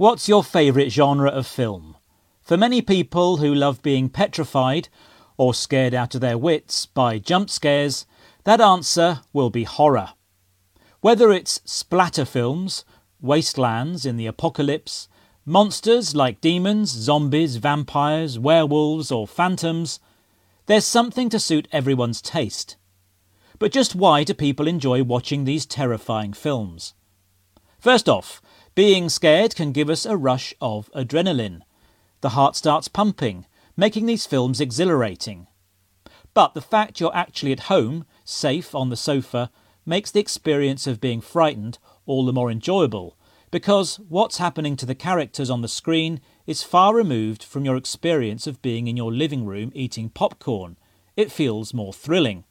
What's your favourite genre of film? For many people who love being petrified or scared out of their wits by jump scares, that answer will be horror. Whether it's splatter films, wastelands in the apocalypse, monsters like demons, zombies, vampires, werewolves, or phantoms, there's something to suit everyone's taste. But just why do people enjoy watching these terrifying films? First off, being scared can give us a rush of adrenaline. The heart starts pumping, making these films exhilarating. But the fact you're actually at home, safe on the sofa, makes the experience of being frightened all the more enjoyable, because what's happening to the characters on the screen is far removed from your experience of being in your living room eating popcorn. It feels more thrilling.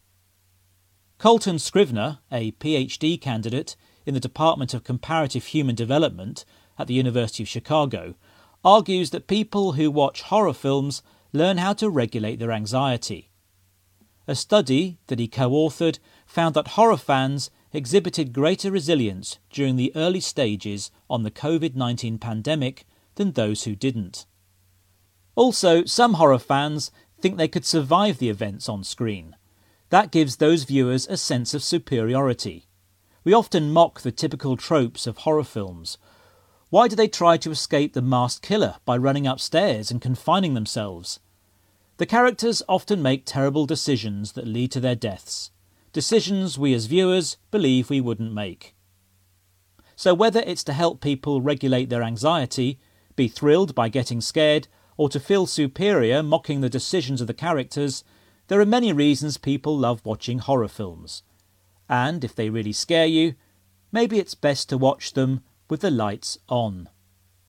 Coltan Scrivner, a PhD candidate in the Department of Comparative Human Development at the University of Chicago, argues that people who watch horror films learn how to regulate their anxiety. A study that he co authored found that horror fans exhibited greater resilience during the early stages on the COVID 19 pandemic than those who didn't. Also, some horror fans think they could survive the events on screen. That gives those viewers a sense of superiority. We often mock the typical tropes of horror films. Why do they try to escape the masked killer by running upstairs and confining themselves? The characters often make terrible decisions that lead to their deaths, decisions we as viewers believe we wouldn't make. So, whether it's to help people regulate their anxiety, be thrilled by getting scared, or to feel superior mocking the decisions of the characters, there are many reasons people love watching horror films. And if they really scare you, maybe it's best to watch them with the lights on.